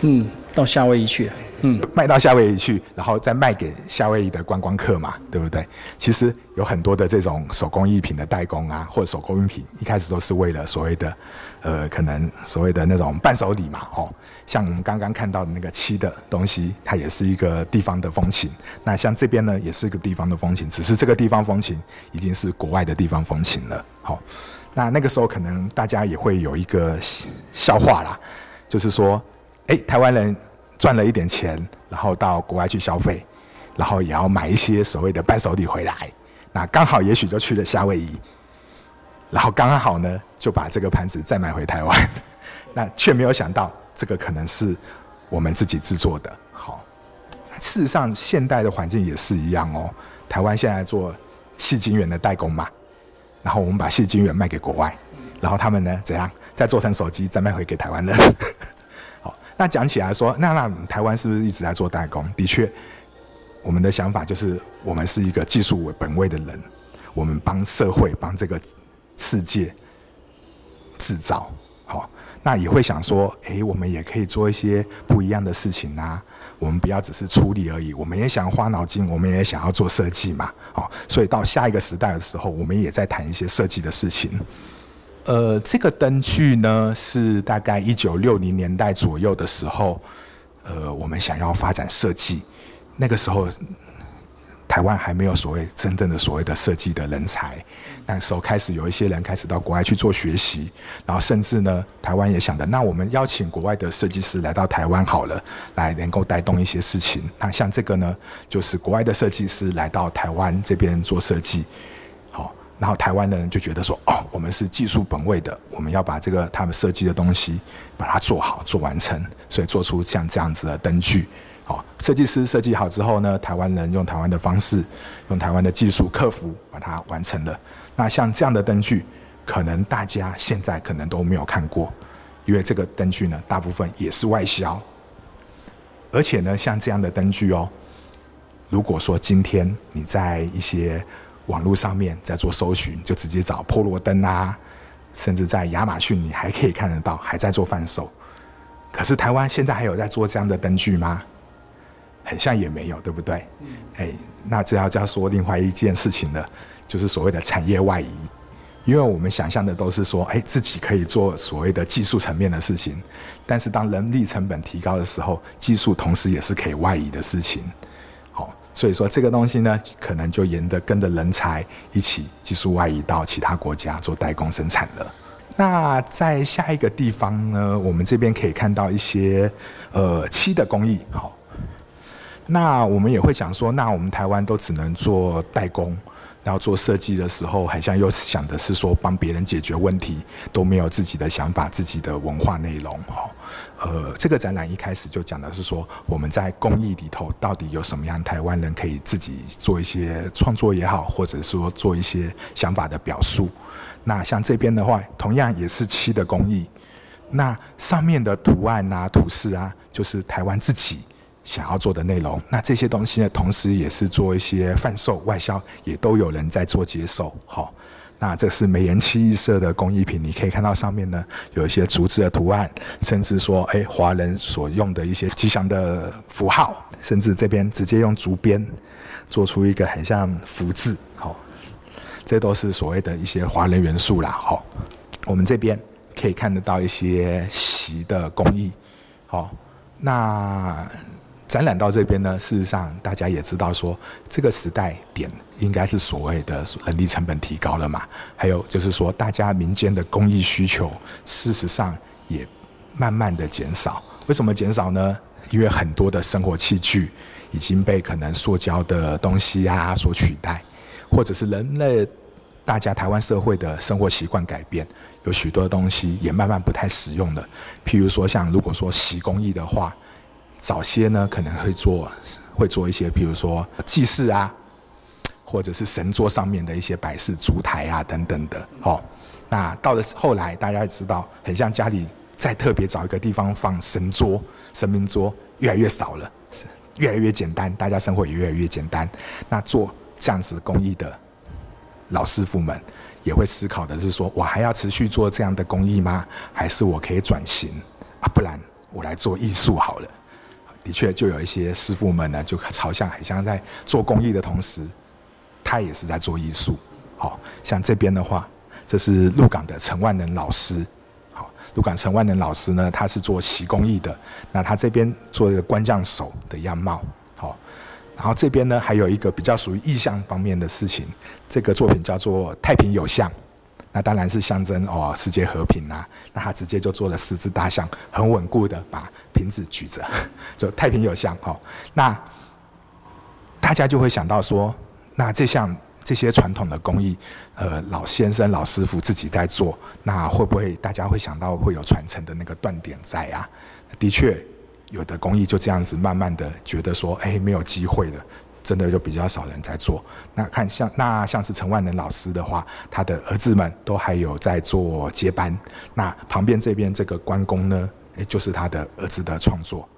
嗯，到夏威夷去。嗯，卖到夏威夷去，然后再卖给夏威夷的观光客嘛，对不对？其实有很多的这种手工艺品的代工啊，或者手工艺品，一开始都是为了所谓的，呃，可能所谓的那种伴手礼嘛，哦。像我们刚刚看到的那个漆的东西，它也是一个地方的风情。那像这边呢，也是一个地方的风情，只是这个地方风情已经是国外的地方风情了。好，那那个时候可能大家也会有一个笑话啦。就是说，哎，台湾人赚了一点钱，然后到国外去消费，然后也要买一些所谓的伴手礼回来。那刚好也许就去了夏威夷，然后刚好呢就把这个盘子再买回台湾，(laughs) 那却没有想到这个可能是我们自己制作的。好，事实上现代的环境也是一样哦。台湾现在做细晶圆的代工嘛，然后我们把细晶圆卖给国外，然后他们呢怎样再做成手机再卖回给台湾人。(laughs) 好，那讲起来说，那那台湾是不是一直在做代工？的确。我们的想法就是，我们是一个技术为本位的人，我们帮社会、帮这个世界制造好。那也会想说，哎，我们也可以做一些不一样的事情啊。我们不要只是处理而已，我们也想花脑筋，我们也想要做设计嘛。好，所以到下一个时代的时候，我们也在谈一些设计的事情。呃，这个灯具呢，是大概一九六零年代左右的时候，呃，我们想要发展设计。那个时候，台湾还没有所谓真正的所谓的设计的人才。那时候开始有一些人开始到国外去做学习，然后甚至呢，台湾也想的，那我们邀请国外的设计师来到台湾好了，来能够带动一些事情。那像这个呢，就是国外的设计师来到台湾这边做设计，然后台湾的人就觉得说，哦，我们是技术本位的，我们要把这个他们设计的东西把它做好做完成，所以做出像这样子的灯具。好，设计师设计好之后呢，台湾人用台湾的方式，用台湾的技术克服，把它完成了。那像这样的灯具，可能大家现在可能都没有看过，因为这个灯具呢，大部分也是外销。而且呢，像这样的灯具哦，如果说今天你在一些网络上面在做搜寻，就直接找破罗灯啊，甚至在亚马逊你还可以看得到，还在做贩售。可是台湾现在还有在做这样的灯具吗？很像也没有，对不对？哎，那这要就要说另外一件事情了，就是所谓的产业外移。因为我们想象的都是说，哎，自己可以做所谓的技术层面的事情，但是当人力成本提高的时候，技术同时也是可以外移的事情。所以说这个东西呢，可能就沿着跟着人才一起技术外移到其他国家做代工生产了。那在下一个地方呢，我们这边可以看到一些呃漆的工艺，好。那我们也会想说，那我们台湾都只能做代工，然后做设计的时候，好像又想的是说帮别人解决问题，都没有自己的想法、自己的文化内容。好，呃，这个展览一开始就讲的是说，我们在工艺里头到底有什么样台湾人可以自己做一些创作也好，或者说做一些想法的表述。那像这边的话，同样也是漆的工艺，那上面的图案啊、图示啊，就是台湾自己。想要做的内容，那这些东西呢，同时也是做一些贩售、外销，也都有人在做接受。好，那这是美颜七艺社的工艺品，你可以看到上面呢有一些竹子的图案，甚至说，哎，华人所用的一些吉祥的符号，甚至这边直接用竹编做出一个很像福字。好，这都是所谓的一些华人元素啦。好，我们这边可以看得到一些席的工艺。好，那。展览到这边呢，事实上大家也知道说，这个时代点应该是所谓的人力成本提高了嘛。还有就是说，大家民间的工艺需求，事实上也慢慢的减少。为什么减少呢？因为很多的生活器具已经被可能塑胶的东西啊所取代，或者是人类大家台湾社会的生活习惯改变，有许多东西也慢慢不太实用了。譬如说，像如果说洗工艺的话。早些呢，可能会做，会做一些，比如说祭祀啊，或者是神桌上面的一些摆饰、烛台啊等等的。哦，那到了后来，大家也知道，很像家里再特别找一个地方放神桌、神明桌，越来越少了，越来越简单，大家生活也越来越简单。那做这样子工艺的老师傅们，也会思考的是说，我还要持续做这样的工艺吗？还是我可以转型啊？不然我来做艺术好了。的确，就有一些师傅们呢，就朝向很像在做公益的同时，他也是在做艺术。好像这边的话，这是鹿港的陈万能老师。好，鹿港陈万能老师呢，他是做习工艺的。那他这边做一个官将手的样貌。好，然后这边呢，还有一个比较属于意象方面的事情。这个作品叫做《太平有象》。那当然是象征哦世界和平啊。那他直接就做了十只大象，很稳固的把瓶子举着，(laughs) 就太平有象哦。那大家就会想到说，那这项这些传统的工艺，呃，老先生、老师傅自己在做，那会不会大家会想到会有传承的那个断点在啊？的确，有的工艺就这样子慢慢的觉得说，哎，没有机会了。真的就比较少人在做。那看像那像是陈万能老师的话，他的儿子们都还有在做接班。那旁边这边这个关公呢，也就是他的儿子的创作。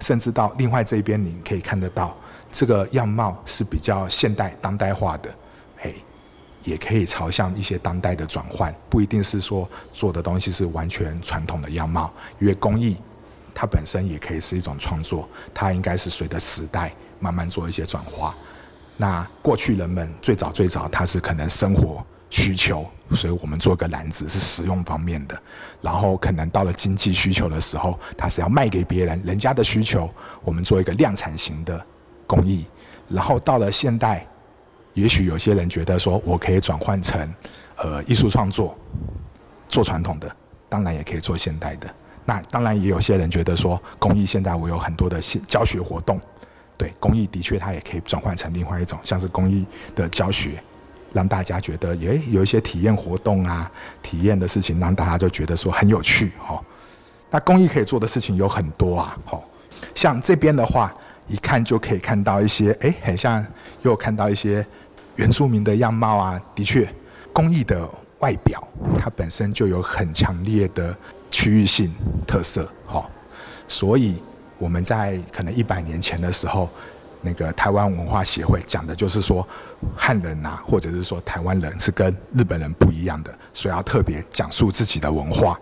甚至到另外这边，你可以看得到，这个样貌是比较现代当代化的，嘿，也可以朝向一些当代的转换，不一定是说做的东西是完全传统的样貌，因为工艺它本身也可以是一种创作，它应该是随着时代。慢慢做一些转化。那过去人们最早最早，它是可能生活需求，所以我们做个篮子是实用方面的。然后可能到了经济需求的时候，它是要卖给别人，人家的需求，我们做一个量产型的工艺。然后到了现代，也许有些人觉得说我可以转换成呃艺术创作，做传统的，当然也可以做现代的。那当然也有些人觉得说工艺现在我有很多的教学活动。对，公益的确，它也可以转换成另外一种，像是公益的教学，让大家觉得，诶，有一些体验活动啊，体验的事情，让大家就觉得说很有趣，哈。那公益可以做的事情有很多啊，哈。像这边的话，一看就可以看到一些，诶，很像又看到一些原住民的样貌啊。的确，公益的外表，它本身就有很强烈的区域性特色，哈，所以。我们在可能一百年前的时候，那个台湾文化协会讲的就是说，汉人呐，或者是说台湾人是跟日本人不一样的，所以要特别讲述自己的文化。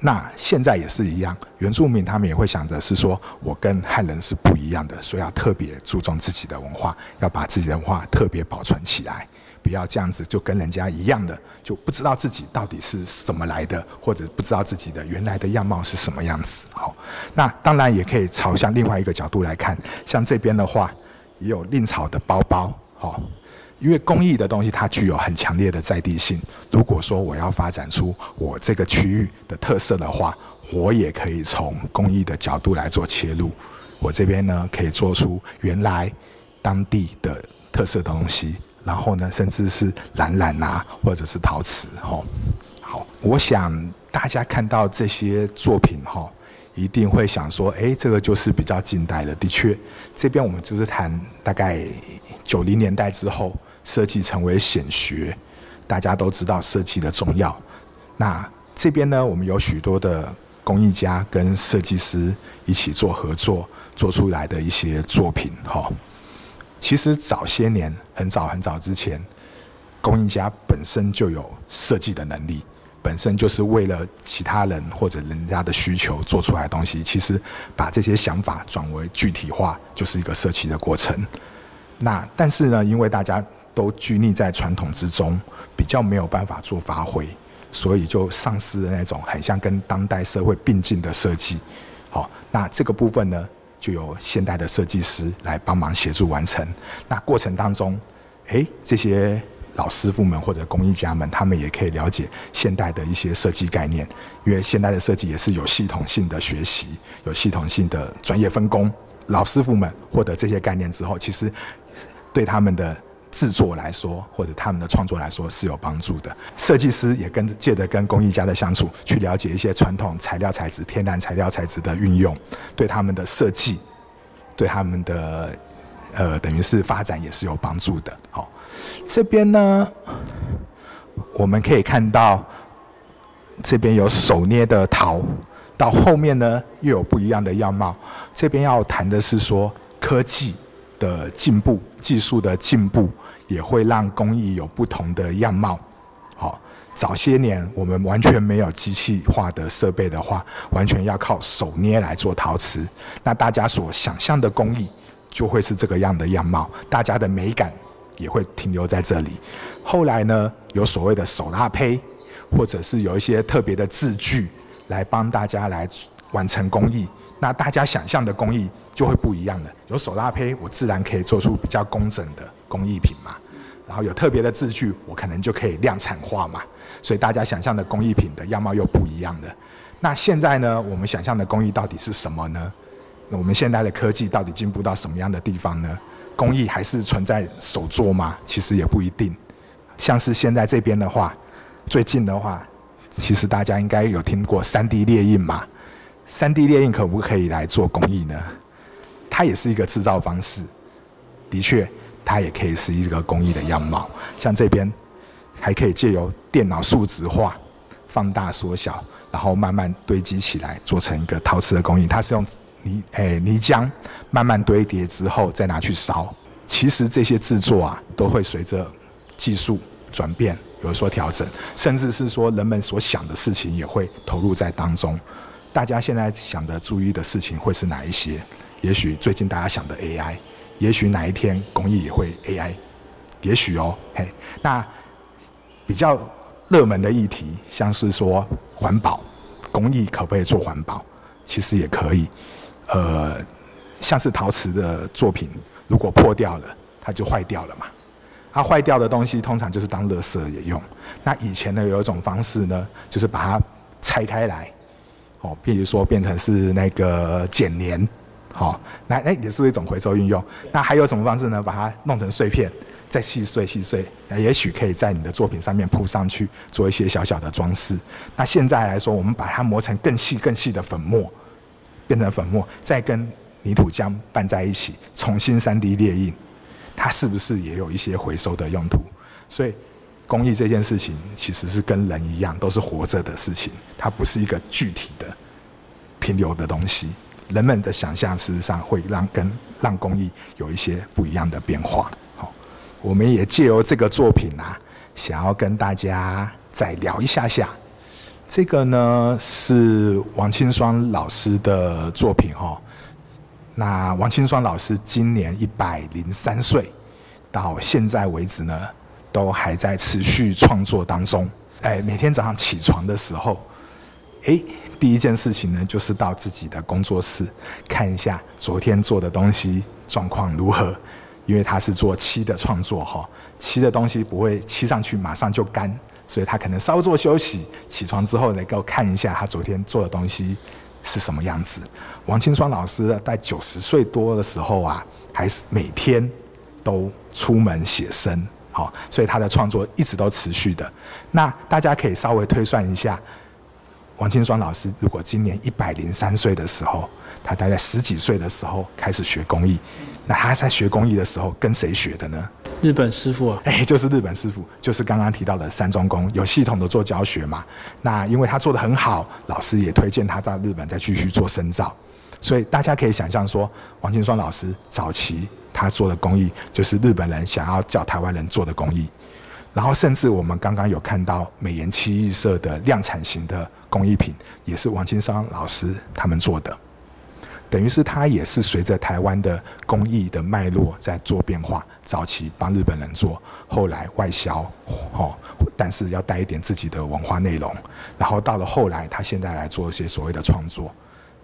那现在也是一样，原住民他们也会想着是说我跟汉人是不一样的，所以要特别注重自己的文化，要把自己的文化特别保存起来。不要这样子，就跟人家一样的，就不知道自己到底是怎么来的，或者不知道自己的原来的样貌是什么样子。好，那当然也可以朝向另外一个角度来看，像这边的话，也有令草的包包。好，因为工艺的东西它具有很强烈的在地性。如果说我要发展出我这个区域的特色的话，我也可以从工艺的角度来做切入。我这边呢，可以做出原来当地的特色东西。然后呢，甚至是蓝染啊，或者是陶瓷，哈。好，我想大家看到这些作品，哈，一定会想说，哎，这个就是比较近代的。的确，这边我们就是谈大概九零年代之后，设计成为显学，大家都知道设计的重要。那这边呢，我们有许多的工艺家跟设计师一起做合作，做出来的一些作品，哈。其实早些年，很早很早之前，工艺家本身就有设计的能力，本身就是为了其他人或者人家的需求做出来的东西。其实把这些想法转为具体化，就是一个设计的过程。那但是呢，因为大家都拘泥在传统之中，比较没有办法做发挥，所以就丧失了那种很像跟当代社会并进的设计。好，那这个部分呢？就由现代的设计师来帮忙协助完成。那过程当中，诶，这些老师傅们或者工艺家们，他们也可以了解现代的一些设计概念，因为现代的设计也是有系统性的学习，有系统性的专业分工。老师傅们获得这些概念之后，其实对他们的。制作来说，或者他们的创作来说是有帮助的。设计师也跟借着跟工艺家的相处，去了解一些传统材料材质、天然材料材质的运用，对他们的设计，对他们的呃，等于是发展也是有帮助的。好，这边呢，我们可以看到这边有手捏的陶，到后面呢又有不一样的样貌。这边要谈的是说科技。的进步，技术的进步也会让工艺有不同的样貌。好，早些年我们完全没有机器化的设备的话，完全要靠手捏来做陶瓷。那大家所想象的工艺就会是这个样的样貌，大家的美感也会停留在这里。后来呢，有所谓的手拉胚，或者是有一些特别的字具来帮大家来完成工艺。那大家想象的工艺就会不一样了。有手拉胚，我自然可以做出比较工整的工艺品嘛。然后有特别的字句，我可能就可以量产化嘛。所以大家想象的工艺品的样貌又不一样的。那现在呢，我们想象的工艺到底是什么呢？我们现在的科技到底进步到什么样的地方呢？工艺还是存在手作吗？其实也不一定。像是现在这边的话，最近的话，其实大家应该有听过三 D 列印嘛？三 D 列印可不可以来做工艺呢？它也是一个制造方式，的确，它也可以是一个工艺的样貌。像这边还可以借由电脑数值化、放大、缩小，然后慢慢堆积起来，做成一个陶瓷的工艺。它是用泥诶泥浆慢慢堆叠之后再拿去烧。其实这些制作啊，都会随着技术转变有所调整，甚至是说人们所想的事情也会投入在当中。大家现在想的注意的事情会是哪一些？也许最近大家想的 AI，也许哪一天工艺也会 AI，也许哦，嘿，那比较热门的议题，像是说环保，工艺可不可以做环保？其实也可以，呃，像是陶瓷的作品，如果破掉了，它就坏掉了嘛。它坏掉的东西通常就是当垃圾也用。那以前呢，有一种方式呢，就是把它拆开来，哦，比如说变成是那个剪黏。好，那哎也是一种回收运用。那还有什么方式呢？把它弄成碎片，再细碎细碎，那也许可以在你的作品上面铺上去，做一些小小的装饰。那现在来说，我们把它磨成更细更细的粉末，变成粉末，再跟泥土浆拌在一起，重新三 D 列印，它是不是也有一些回收的用途？所以，工艺这件事情其实是跟人一样，都是活着的事情，它不是一个具体的停留的东西。人们的想象事实上会让跟让工艺有一些不一样的变化。好，我们也借由这个作品啊，想要跟大家再聊一下下。这个呢是王清霜老师的作品哈。那王清霜老师今年一百零三岁，到现在为止呢，都还在持续创作当中。哎，每天早上起床的时候。哎，第一件事情呢，就是到自己的工作室看一下昨天做的东西状况如何，因为他是做漆的创作哈，漆的东西不会漆上去马上就干，所以他可能稍作休息，起床之后能够看一下他昨天做的东西是什么样子。王清霜老师在九十岁多的时候啊，还是每天都出门写生，好，所以他的创作一直都持续的。那大家可以稍微推算一下。王清霜老师如果今年一百零三岁的时候，他大概十几岁的时候开始学工艺，那他在学工艺的时候跟谁学的呢？日本师傅啊，(laughs) 哎，就是日本师傅，就是刚刚提到的三中工，有系统的做教学嘛。那因为他做的很好，老师也推荐他到日本再继续做深造，所以大家可以想象说，王清霜老师早期他做的工艺，就是日本人想要教台湾人做的工艺。然后，甚至我们刚刚有看到美颜七艺社的量产型的工艺品，也是王清商老师他们做的，等于是他也是随着台湾的工艺的脉络在做变化。早期帮日本人做，后来外销，哦，但是要带一点自己的文化内容。然后到了后来，他现在来做一些所谓的创作，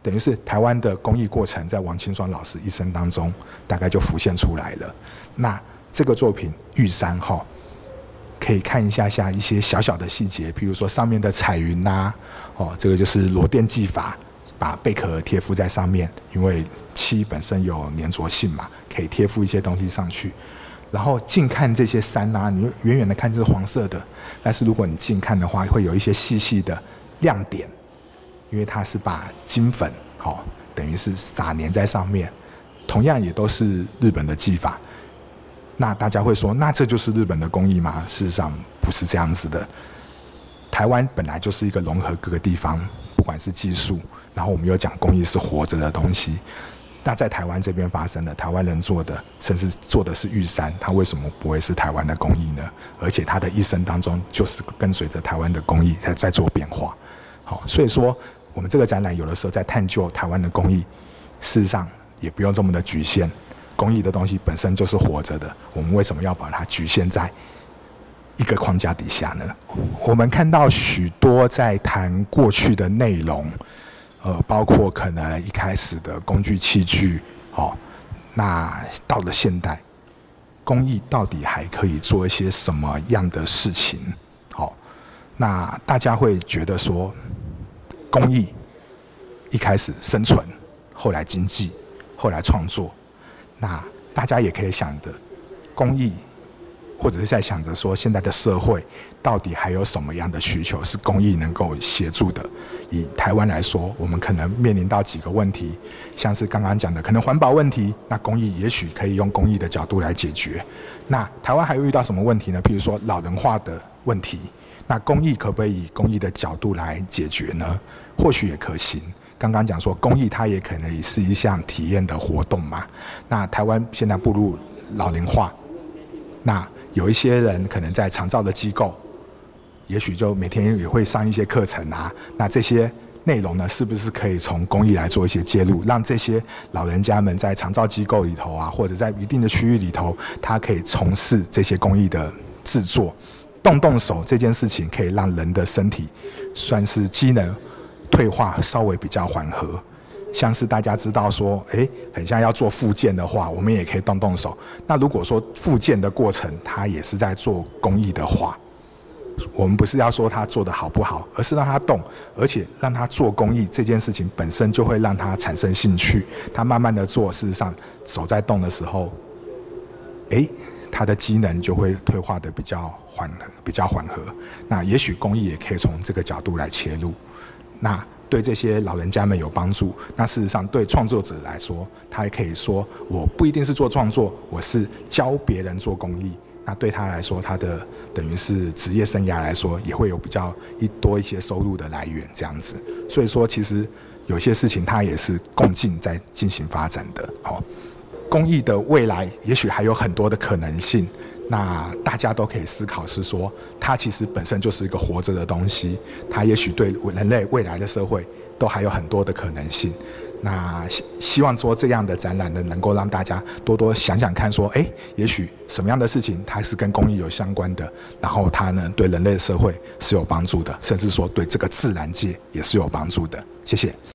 等于是台湾的工艺过程，在王清霜老师一生当中，大概就浮现出来了。那这个作品《玉山》哈。可以看一下下一些小小的细节，比如说上面的彩云呐，哦，这个就是螺钿技法，把贝壳贴附在上面，因为漆本身有粘着性嘛，可以贴附一些东西上去。然后近看这些山呐，你远远的看就是黄色的，但是如果你近看的话，会有一些细细的亮点，因为它是把金粉，哦，等于是撒粘在上面，同样也都是日本的技法。那大家会说，那这就是日本的工艺吗？事实上不是这样子的。台湾本来就是一个融合各个地方，不管是技术，然后我们又讲工艺是活着的东西。那在台湾这边发生的，台湾人做的，甚至做的是玉山，它为什么不会是台湾的工艺呢？而且他的一生当中，就是跟随着台湾的工艺在在做变化。好，所以说我们这个展览有的时候在探究台湾的工艺，事实上也不用这么的局限。工艺的东西本身就是活着的，我们为什么要把它局限在一个框架底下呢？我们看到许多在谈过去的内容，呃，包括可能一开始的工具器具，哦，那到了现代，公益到底还可以做一些什么样的事情？好，那大家会觉得说，公益一开始生存，后来经济，后来创作。那大家也可以想的，公益，或者是在想着说，现在的社会到底还有什么样的需求是公益能够协助的？以台湾来说，我们可能面临到几个问题，像是刚刚讲的，可能环保问题，那公益也许可以用公益的角度来解决。那台湾还会遇到什么问题呢？譬如说老人化的问题，那公益可不可以以公益的角度来解决呢？或许也可行。刚刚讲说公益，它也可能也是一项体验的活动嘛。那台湾现在步入老龄化，那有一些人可能在长照的机构。也许就每天也会上一些课程啊，那这些内容呢，是不是可以从公益来做一些介入，让这些老人家们在长照机构里头啊，或者在一定的区域里头，他可以从事这些公益的制作，动动手这件事情，可以让人的身体算是机能退化稍微比较缓和。像是大家知道说，诶，很像要做复健的话，我们也可以动动手。那如果说复健的过程，它也是在做公益的话。我们不是要说他做的好不好，而是让他动，而且让他做公益这件事情本身就会让他产生兴趣。他慢慢的做，事实上手在动的时候，诶，他的机能就会退化的比较缓和，比较缓和。那也许公益也可以从这个角度来切入，那对这些老人家们有帮助。那事实上对创作者来说，他也可以说，我不一定是做创作，我是教别人做公益。那对他来说，他的等于是职业生涯来说，也会有比较一多一些收入的来源这样子。所以说，其实有些事情它也是共进在进行发展的。好，公益的未来也许还有很多的可能性。那大家都可以思考是说，它其实本身就是一个活着的东西，它也许对人类未来的社会都还有很多的可能性。那希希望做这样的展览呢，能够让大家多多想想看，说，哎，也许什么样的事情它是跟公益有相关的，然后它呢对人类社会是有帮助的，甚至说对这个自然界也是有帮助的。谢谢。